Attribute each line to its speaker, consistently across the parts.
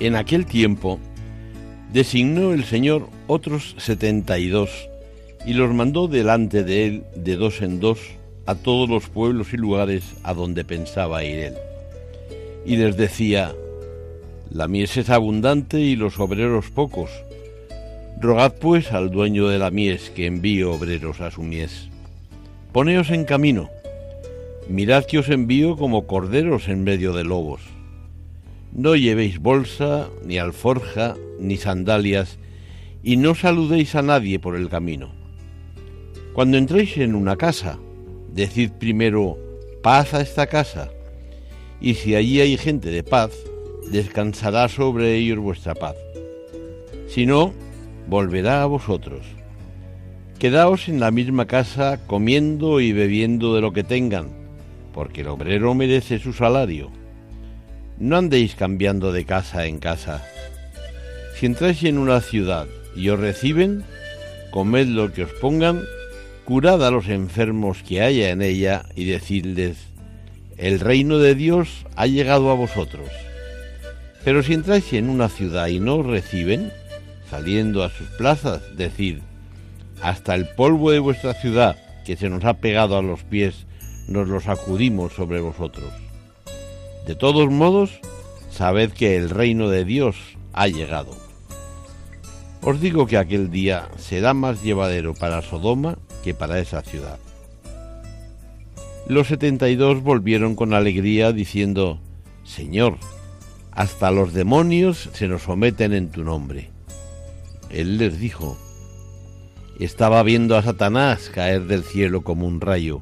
Speaker 1: En aquel tiempo designó el Señor otros setenta y dos y los mandó delante de él de dos en dos a todos los pueblos y lugares a donde pensaba ir él. Y les decía, la mies es abundante y los obreros pocos. Rogad pues al dueño de la mies que envíe obreros a su mies. Poneos en camino, mirad que os envío como corderos en medio de lobos. No llevéis bolsa, ni alforja, ni sandalias, y no saludéis a nadie por el camino. Cuando entréis en una casa, decid primero paz a esta casa, y si allí hay gente de paz, descansará sobre ellos vuestra paz. Si no, volverá a vosotros. Quedaos en la misma casa comiendo y bebiendo de lo que tengan, porque el obrero merece su salario no andéis cambiando de casa en casa. Si entráis en una ciudad y os reciben, comed lo que os pongan, curad a los enfermos que haya en ella y decidles, el reino de Dios ha llegado a vosotros. Pero si entráis en una ciudad y no os reciben, saliendo a sus plazas, decid, hasta el polvo de vuestra ciudad que se nos ha pegado a los pies, nos lo sacudimos sobre vosotros. De todos modos, sabed que el reino de Dios ha llegado. Os digo que aquel día será más llevadero para Sodoma que para esa ciudad. Los setenta y dos volvieron con alegría diciendo, Señor, hasta los demonios se nos someten en tu nombre. Él les dijo, estaba viendo a Satanás caer del cielo como un rayo.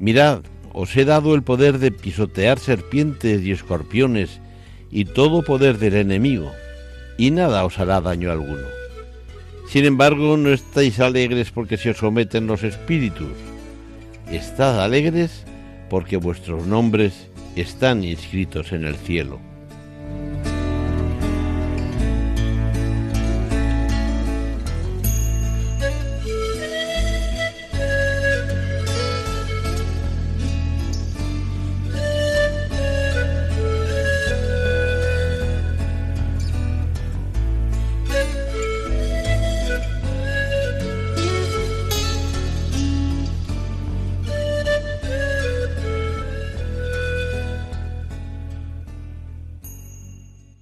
Speaker 1: Mirad, os he dado el poder de pisotear serpientes y escorpiones y todo poder del enemigo, y nada os hará daño alguno. Sin embargo, no estáis alegres porque se os someten los espíritus. Estad alegres porque vuestros nombres están inscritos en el cielo.